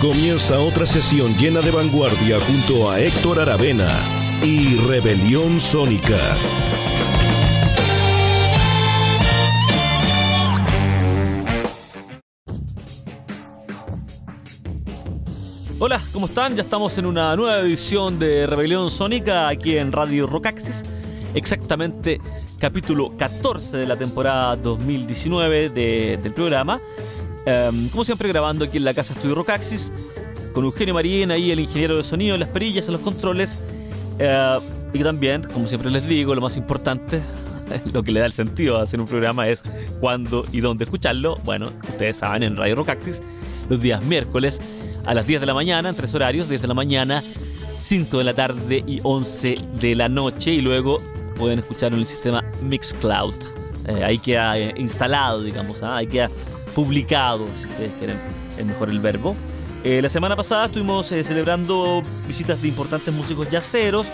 Comienza otra sesión llena de vanguardia junto a Héctor Aravena y Rebelión Sónica. Hola, ¿cómo están? Ya estamos en una nueva edición de Rebelión Sónica aquí en Radio Rockaxis. Exactamente capítulo 14 de la temporada 2019 del programa. Em, como siempre grabando aquí en la casa Estudio Rockaxis con Eugenio Marín, ahí el ingeniero de sonido, las perillas, en los controles. Eh, y también, como siempre les digo, lo más importante, lo que le da el sentido a hacer un programa es cuándo y dónde escucharlo. Bueno, ustedes saben, en Radio Rockaxis, los días miércoles a las 10 de la mañana, en tres horarios, 10 de la mañana, 5 de la tarde y 11 de la noche. Y luego pueden escuchar en el sistema Mixcloud. Eh, ahí queda eh, instalado, digamos, ¿ah? ahí queda publicado, si ustedes quieren, es mejor el verbo. Eh, la semana pasada estuvimos celebrando visitas de importantes músicos jazzeros,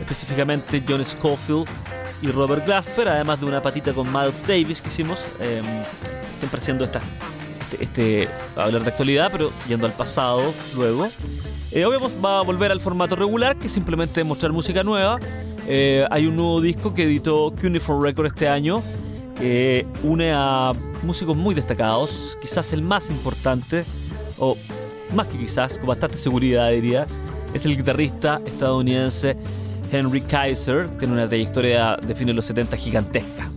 específicamente John Scofield y Robert Glasper, además de una patita con Miles Davis que hicimos, em, siempre haciendo esta, este, este, hablar de actualidad, pero yendo al pasado luego. Eh, vamos, va a volver al formato regular, que es simplemente mostrar música nueva. Eh, hay un nuevo disco que editó Cuneiform Record este año, que une a músicos muy destacados, quizás el más importante, o más que quizás, con bastante seguridad diría, es el guitarrista estadounidense Henry Kaiser, que tiene una trayectoria de fines de los 70 gigantesca.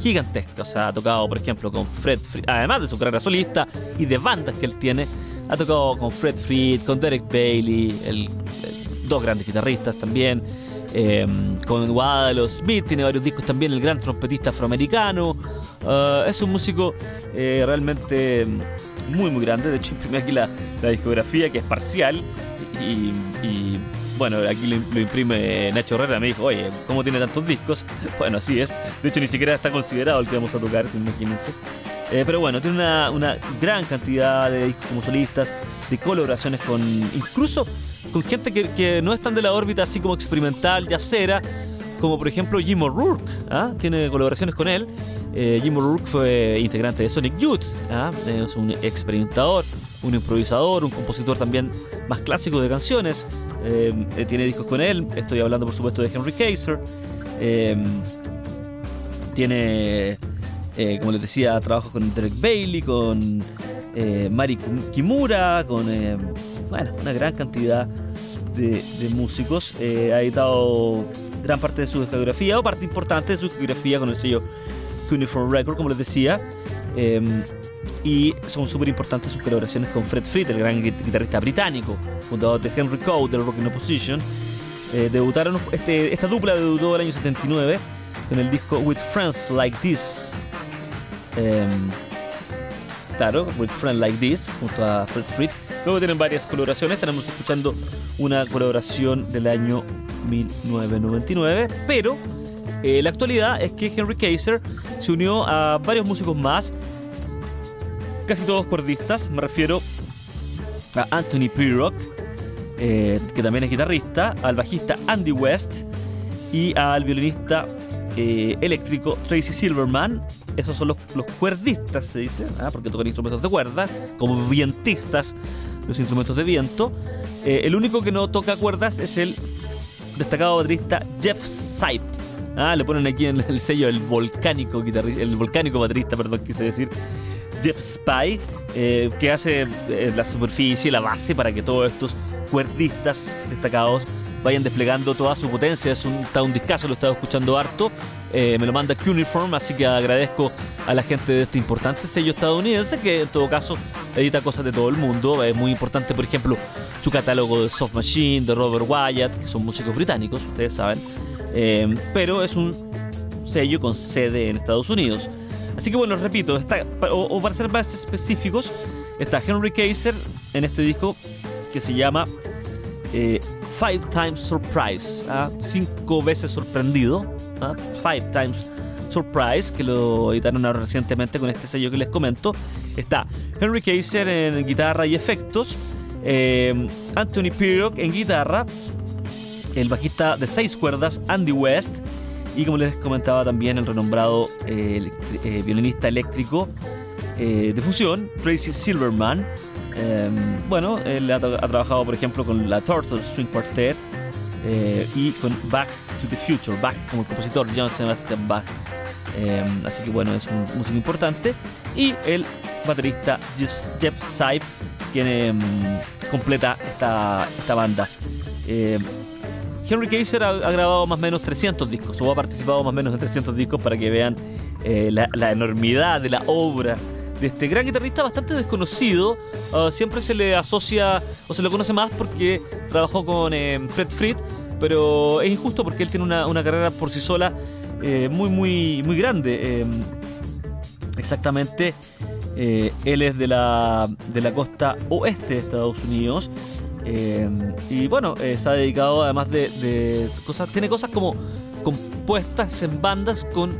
Gigantesca, o sea, ha tocado, por ejemplo, con Fred Fried, además de su carrera solista y de bandas que él tiene, ha tocado con Fred Fried, con Derek Bailey, el, dos grandes guitarristas también, eh, con Waddle Smith, tiene varios discos también, el gran trompetista afroamericano. Uh, es un músico eh, realmente muy, muy grande. De hecho, imprimí aquí la, discografía que es parcial y bueno, aquí lo, imprime Nacho Herrera, me dijo, oye, ¿cómo tiene tantos discos? Bueno, así es. De hecho, ni siquiera está considerado el que vamos a tocar, imagínense. Eh, pero bueno, tiene una, una, gran cantidad de discos como solistas, de colaboraciones con, incluso con gente que, que no están de la órbita así como experimental, yacera, como por ejemplo Jim O'Rourke, ¿ah? tiene colaboraciones con él. Eh, Jim O'Rourke fue integrante de Sonic Youth, ¿ah? es un experimentador, un improvisador, un compositor también más clásico de canciones. Eh, eh, tiene discos con él. Estoy hablando, por supuesto, de Henry Kaiser. Eh, tiene, como les decía, trabajos con Derek Bailey, con Mari Kimura, con bueno, una gran cantidad de, músicos. ha editado gran parte de su discografía o parte importante de su discografía con el sello Uniform Record, como les decía y son súper importantes sus colaboraciones con Fred Fried, el gran guitarrista británico, fundador de Henry Code, del Rock in Opposition. Eh, debutaron, este, esta dupla debutó el año 79 con el disco With Friends Like This. Em, claro, With Friends Like This, junto a Fred Fried. Luego tienen varias colaboraciones, estaremos escuchando una colaboración del año 1999, pero eh, la actualidad es que Henry Kaiser se unió a varios músicos más casi todos cuerdistas. Me refiero a Anthony Pirrock, eh, que también es guitarrista, al bajista Andy West y al violinista eh, eléctrico Tracy Silverman. Esos son los, cuerdistas, se dice, ¿ah? porque tocan instrumentos de cuerda, como vientistas, los instrumentos de viento. Eh, el único que no toca cuerdas es el destacado baterista Jeff Sipe. Ah, le ponen aquí en el sello el volcánico guitarrista, el volcánico baterista, perdón, quise decir. Jeff Spy, eh, que hace eh, la superficie, la base para que todos estos cuerdistas destacados vayan desplegando toda su potencia. Es un, está un discazo, lo he estado escuchando harto. Eh, me lo manda Cuneiform, así que agradezco a la gente de este importante sello estadounidense que en todo caso edita cosas de todo el mundo. Es muy importante, por ejemplo, su catálogo de Soft Machine, de Robert Wyatt, que son músicos británicos, ustedes saben. pero es un sello con sede en Estados Unidos. Así que bueno, repito, o, para ser más específicos, está Henry Kaiser en este disco que se llama eh, Five Times Surprise, ¿ah? cinco veces sorprendido, ¿ah? Five Times Surprise, que lo editaron recientemente con este sello que les comento. Está Henry Kaiser en guitarra y efectos, eh, Anthony Pirrock en guitarra, el bajista de seis cuerdas Andy West y como les comentaba también el renombrado eh, eh, violinista eléctrico de fusión, Tracy Silverman. Em, bueno, él ha, trabajado, por ejemplo, con la Turtle Swing Quartet y con Back to the Future, Bach como el compositor John Sebastian Bach. Em, así que bueno, es un músico importante. Y el baterista Jeff, Jeff quien em, completa esta, esta banda. Em, Henry Kaiser ha, grabado más o menos 300 discos, o ha participado más o menos en 300 discos para que vean eh, la, enormidad de la obra de este gran guitarrista bastante desconocido. Ah, siempre se le asocia o se lo conoce más porque trabajó con Fred Fried, pero es injusto porque él tiene una, carrera por sí sola eh, muy, muy, muy grande. Em, exactamente, eh, él es de la, de la costa oeste de Estados Unidos. Em, y bueno, eh, se ha dedicado además de, cosas, tiene cosas como compuestas en bandas con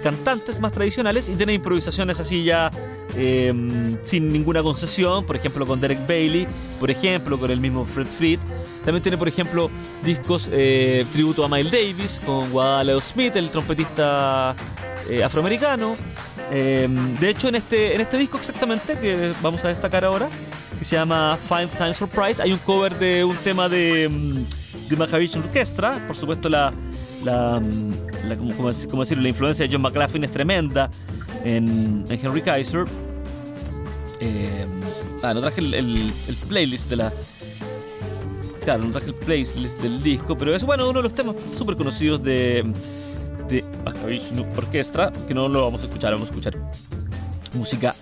cantantes más tradicionales y tiene improvisaciones así ya em, sin ninguna concesión, por ejemplo con Derek Bailey, por ejemplo con el mismo Fred Fried. También tiene, por ejemplo, discos eh, tributo a Miles Davis con Guadalajara Smith, el trompetista eh, afroamericano. Em, de hecho, en este, en este disco exactamente, que vamos a destacar ahora, que se llama Five Times Surprise, hay un cover de un tema de, mm, de Mahavishnu Orchestra. Por supuesto, la, la, mm, como, decirlo, la influencia de John McLaughlin es tremenda en, Henry Kaiser. Em, ah, no traje el playlist de la, claro, no traje el playlist del disco, pero es bueno uno de los temas súper conocidos de, de Orquestra, que no lo vamos a escuchar, vamos a escuchar música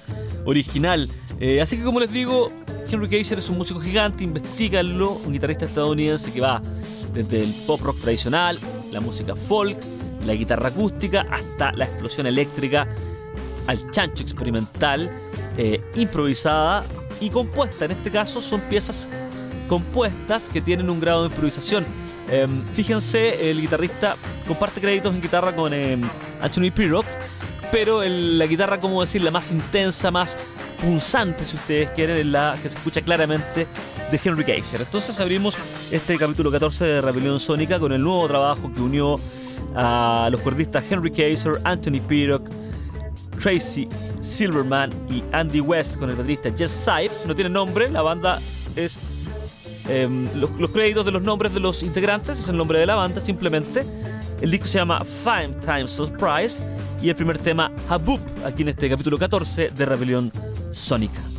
original. Eh, así que como les digo, Henry Kaiser es un músico gigante, investiganlo, un guitarrista estadounidense que va desde el pop rock tradicional, la música folk, la guitarra acústica, hasta la explosión eléctrica, al chancho experimental, eh, improvisada y compuesta. En este caso son piezas compuestas que tienen un grado de improvisación. Em, fíjense, el guitarrista comparte créditos en guitarra con eh, Anthony Pirrock, pero la guitarra, como decir, la más intensa, más punzante, si ustedes quieren, es la que se escucha claramente de Henry Kaiser. Entonces abrimos este capítulo 14 de Rebelión Sónica con el nuevo trabajo que unió a los cuerdistas Henry Kaiser, Anthony Pirrock, Tracy Silverman y Andy West con el baterista Jess Sipe. No tiene nombre, la banda es Em, los, créditos de los nombres de los integrantes es el nombre de la banda simplemente. El disco se llama Five Times Surprise y el primer tema Habub, aquí en este capítulo 14 de Rebelión Sónica.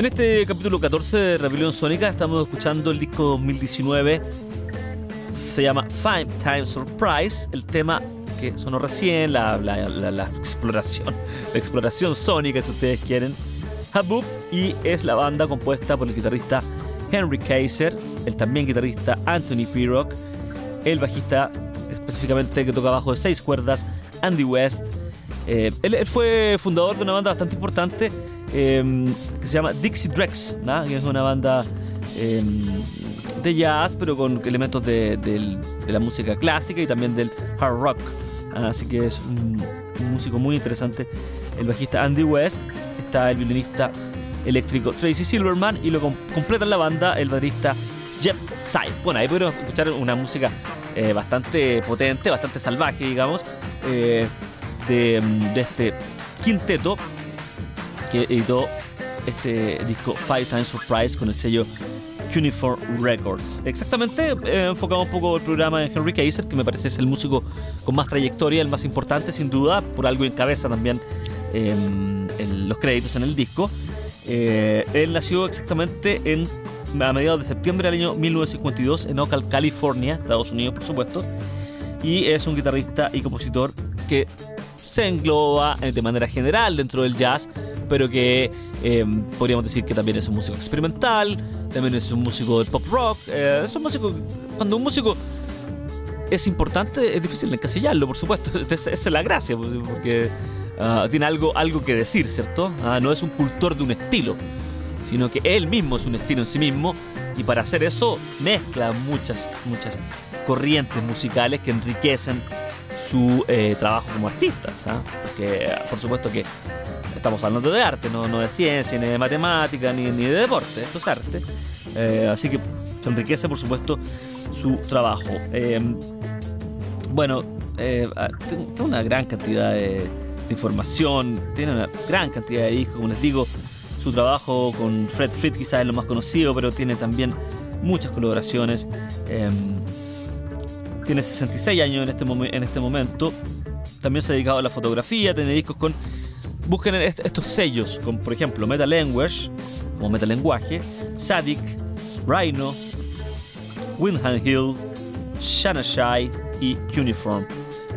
En este capítulo 14 de Rebelión Sónica estamos escuchando el disco 2019. Se llama Five Times Surprise. El tema que sonó recién, la, exploración, la exploración sónica, si ustedes quieren. Habub y es la banda compuesta por el guitarrista Henry Kaiser, el también guitarrista Anthony Pirrock, el bajista específicamente que toca bajo de seis cuerdas, Andy West. Eh, él, fue fundador de una banda bastante importante Em, que se llama Dixie Drex, que es una banda em, de jazz, pero con elementos de, la música clásica y también del hard rock. Así que es un, músico muy interesante. El bajista Andy West, está el violinista eléctrico Tracy Silverman y lo completa la banda el baterista Jeff Sype. Bueno, ahí pudieron escuchar una música eh, bastante potente, bastante salvaje, digamos, eh, de este quinteto que editó este disco Five Times Surprise con el sello Uniform Records. Exactamente, eh, un poco el programa en Henry Kaiser, que me parece es el músico con más trayectoria, el más importante sin duda, por algo en cabeza también em, en los créditos en el disco. Eh, él nació exactamente en, a mediados de septiembre del año 1952 en Oakland, California, Estados Unidos por supuesto, y es un guitarrista y compositor que se engloba eh, de manera general dentro del jazz, pero que eh, podríamos decir que también es un músico experimental, también es un músico del pop rock, eh, es un músico, cuando un músico es importante es difícil encasillarlo, por supuesto, esa es la gracia, pues, porque ah, tiene algo, algo que decir, ¿cierto? Ah, no es un cultor de un estilo, sino que él mismo es un estilo en sí mismo y para hacer eso mezcla muchas, muchas corrientes musicales que enriquecen su eh, trabajo como artista, Porque por supuesto que estamos hablando de arte, no, de ciencia, ni de matemática, ni, de deporte, esto es arte. Eh, así que se enriquece por supuesto su trabajo. Em, bueno, eh, ah, tiene una gran cantidad de, información, tiene una gran cantidad de discos, como les digo, su trabajo con Fred Fried quizás es lo más conocido, pero tiene también muchas colaboraciones. Em, tiene 66 años en este, en este momento. También se ha dedicado a la fotografía, tiene discos con... Busquen estos sellos, como por ejemplo Meta Language, como Meta Lenguaje, Sadik, Rhino, Windham Hill, Shanashai y Cuneiform.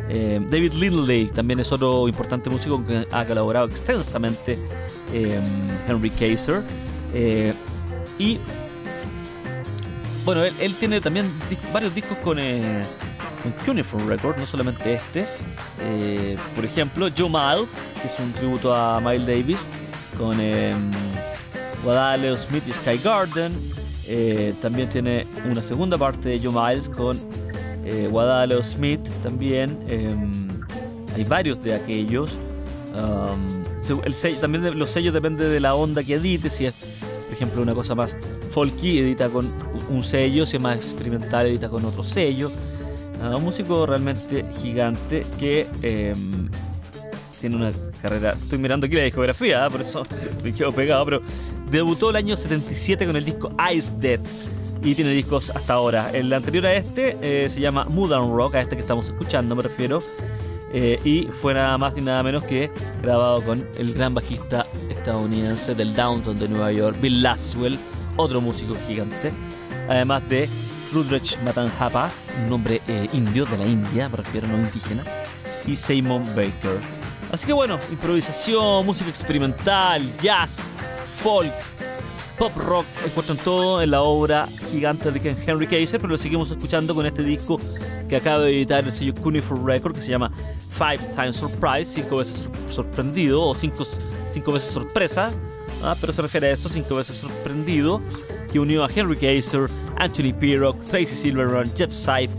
Eh, David Lindley también es otro importante músico que ha colaborado extensamente eh, Henry Kaiser. Eh, y bueno, él, tiene también varios discos con, eh, con Cuneiform Record, no solamente este. Eh, por ejemplo, Joe Miles, que es un tributo a Miles Davis, con eh, Smith y Sky Garden. Eh, también tiene una segunda parte de Joe Miles con eh, Smith también. Em, hay varios de aquellos. Um, también los sellos depende de la onda que edite, si es por ejemplo una cosa más folky edita con un sello, si es más experimental edita con otro sello. Un músico realmente gigante que em, tiene una carrera. Estoy mirando aquí la discografía, ¿ah? por eso me quedo pegado, pero debutó el año 77 con el disco Ice Dead y tiene discos hasta ahora. El anterior a este eh, se llama Mood Rock, a este que estamos escuchando, me refiero. Eh, y fue nada más ni nada menos que grabado con el gran bajista estadounidense del Downtown de Nueva York, Bill Laswell, otro músico gigante, además de Rudrich Matanjapa, un nombre eh, indio de la India, me refiero no indígena, y Simon Baker. Así que bueno, improvisación, música experimental, jazz, folk, pop rock, encuentran todo en la obra gigante de Henry Kaiser, pero lo seguimos escuchando con este disco que acaba de editar el sello Cuneiform Record que se llama Five Times Surprise, cinco veces sorprendido o cinco, cinco veces sorpresa, ¿ah? pero se refiere a eso, cinco veces sorprendido, que unió a Henry Kaiser, Anthony Pirrock, Tracy Silverman, Jeff Syfe,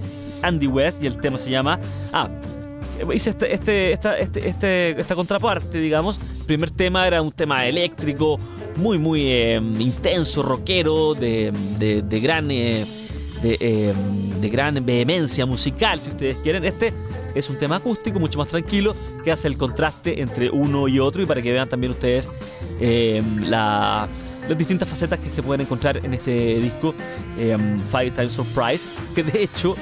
Andy West y el tema se llama... Ah, hice este, este, esta, este, este, esta contraparte, digamos. El primer tema era un tema eléctrico, muy, muy eh, intenso, rockero, de, de, gran, eh, eh, de, gran vehemencia musical, si ustedes quieren. Este es un tema acústico, mucho más tranquilo, que hace el contraste entre uno y otro y para que vean también ustedes la, las distintas facetas que se pueden encontrar en este disco Five Times Surprise, que de hecho,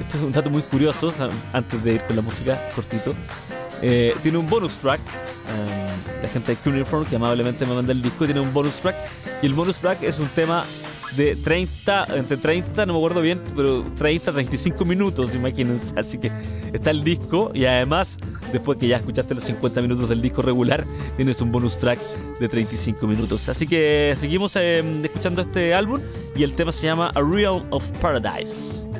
esto es un dato muy curioso, antes de ir con la música cortito, tiene un bonus track la gente de Cuneiform que amablemente me manda el disco, tiene un bonus track. Y el bonus track es un tema de 30, entre 30, no me acuerdo bien, pero 30, 35 minutos, imagínense. Así que está el disco y además, después que ya escuchaste los 50 minutos del disco regular, tienes un bonus track de 35 minutos. Así que seguimos em, escuchando este álbum y el tema se llama A Real of Paradise.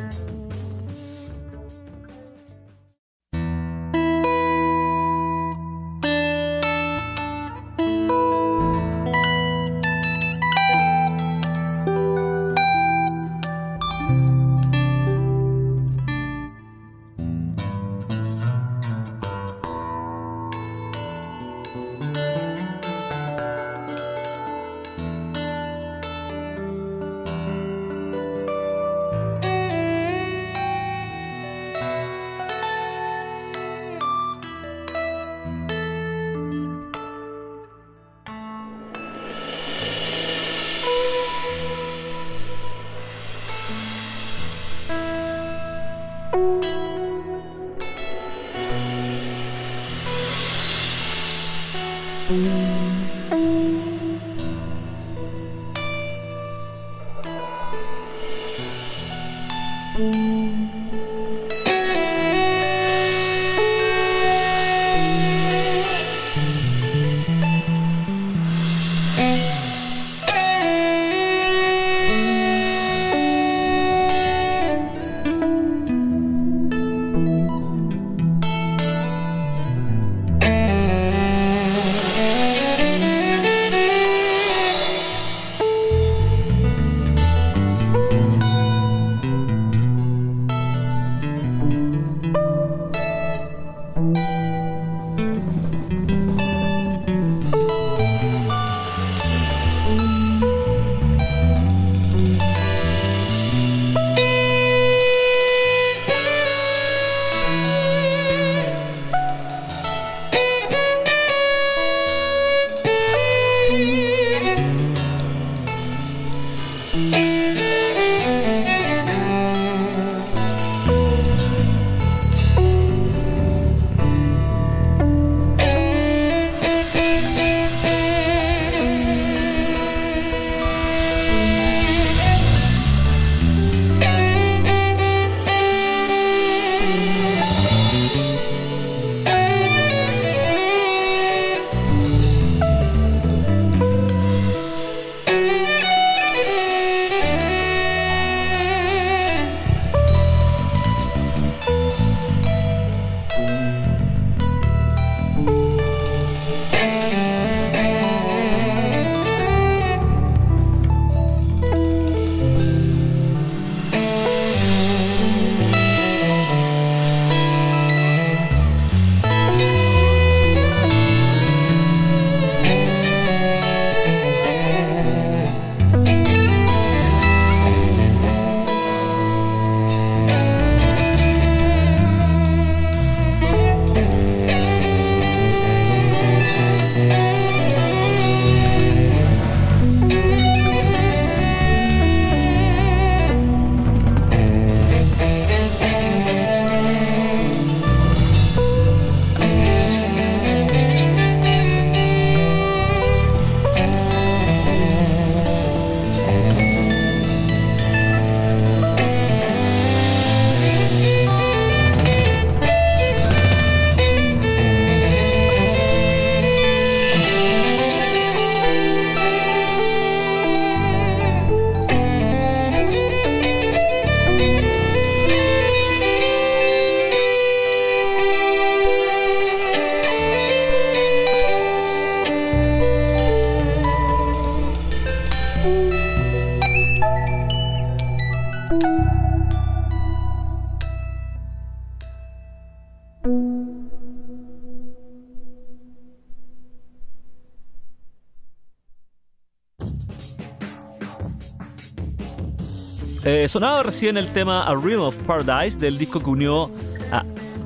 Sonaba recién el tema A Realm of Paradise del disco que unió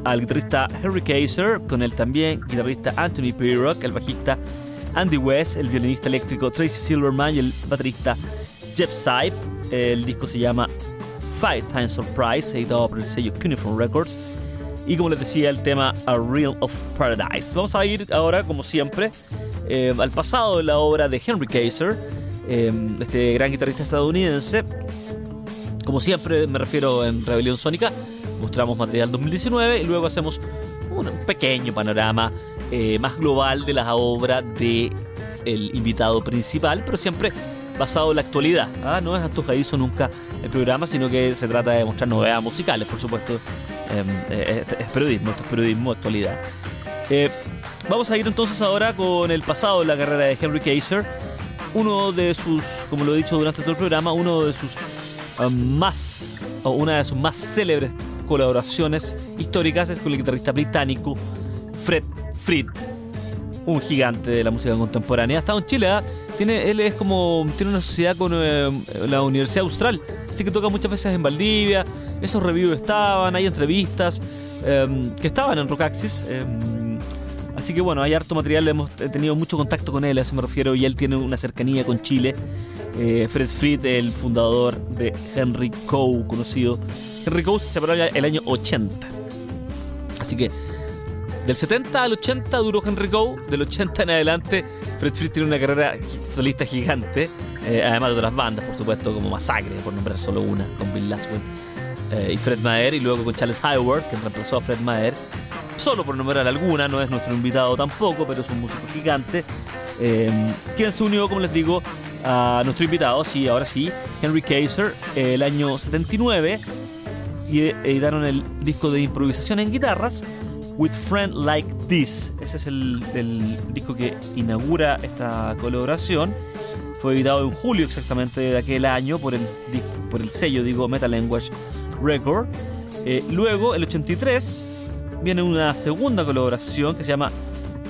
al guitarrista Henry Kaiser con el también guitarrista Anthony Pirrock, el bajista Andy West, el violinista eléctrico Tracy Silverman y el baterista Jeff Sipe. El disco se llama Five Times Surprise, editado por el sello Cuneiform Records. y como les decía el tema A Real of Paradise. Vamos a ir ahora, como siempre, eh, al pasado de la obra de Henry Kaiser, eh, este gran guitarrista estadounidense. Como siempre me refiero en Rebelión Sónica, mostramos material 2019 y luego hacemos un pequeño panorama eh, más global de la obra de invitado principal, pero siempre basado en la actualidad. ¿ah? No es antojadizo nunca el programa, sino que se trata de mostrar novedades musicales, por supuesto. Em, eh, es, periodismo, esto es periodismo actualidad. Eh, vamos a ir entonces ahora con el pasado de la carrera de Henry Kaiser. Uno de sus, como lo he dicho durante todo el programa, uno de sus más, o una de sus más célebres colaboraciones históricas es con el guitarrista británico Fred Fried, un gigante de la música contemporánea. Ha estado en Chile, ¿ah? tiene, él es como, tiene una sociedad con eh, la Universidad Austral, así que toca muchas veces en Valdivia, esos reviews estaban, hay entrevistas em, que estaban en Rockaxis. Así que bueno, hay harto material, hemos tenido mucho contacto con él, a eso me refiero, y él tiene una cercanía con Chile. Eh, Fred Fried, el fundador de Henry Coe, conocido. Henry Coe se separó el año 80. Así que del 70 al 80 duró Henry Go, del 80 en adelante Fred Free tiene una carrera solista gigante, eh, además de otras bandas, por supuesto, como Masacre, por nombrar solo una, con Bill Laswell eh, y Fred Maher, y luego con Charles Hayward, que reemplazó a Fred Maher, solo por nombrar alguna, no es nuestro invitado tampoco, pero es un músico gigante, eh, quien se unió, como les digo, a nuestro invitado, sí, ahora sí, Henry Kaiser, el año 79, y editaron el disco de improvisación en guitarras, With Friend Like This. Ese es el, disco que inaugura esta colaboración. Fue editado en julio exactamente de aquel año por el, por el sello, digo, Metal Language Record. Eh, luego, el 83, viene una segunda colaboración que se llama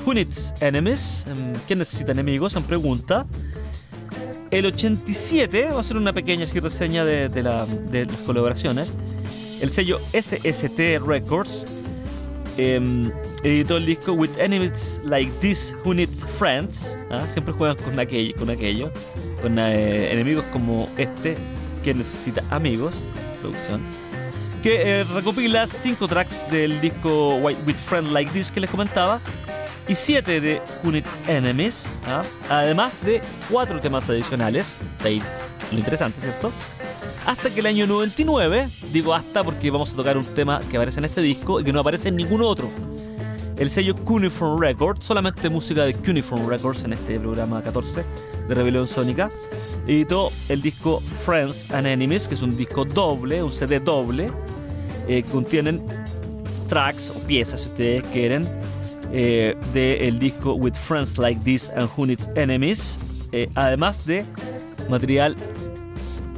Who Needs Enemies? Em, ¿Quién necesita enemigos? En pregunta. El 87, va a ser una pequeña reseña de, las colaboraciones. El sello SST Records Em, editó el disco With Enemies Like This Who Needs Friends. ¿ah? Siempre juegan con aquello, con, aquello, con eh, enemigos como este que necesita amigos. Producción. Que eh, recopila cinco tracks del disco With Friends Like This que les comentaba y siete de Needs Enemies. ¿ah? Además de cuatro temas adicionales. De ahí lo interesante, ¿cierto? Hasta que el año 99, digo hasta porque vamos a tocar un tema que aparece en este disco y que no aparece en ningún otro. El sello Cuneiform Records, solamente música de Cuneiform Records en este programa 14 de Rebelión Sónica, editó el disco Friends and Enemies, que es un disco doble, un CD doble, eh, que contienen tracks o piezas, si ustedes quieren, eh, del disco With Friends Like This and Who Needs Enemies, eh, además de material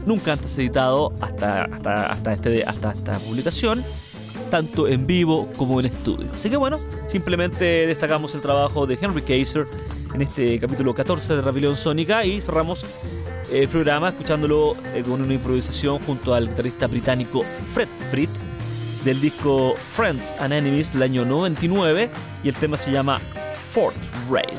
nunca antes editado hasta, hasta, este, hasta esta publicación, tanto en vivo como en estudio. Así que bueno, simplemente destacamos el trabajo de Henry Kaiser en este capítulo 14 de Rebelión Sónica y cerramos el programa escuchándolo eh, con una improvisación junto al guitarrista británico Fred Fried del disco Friends and Enemies del año 99 y el tema se llama Fort Raid.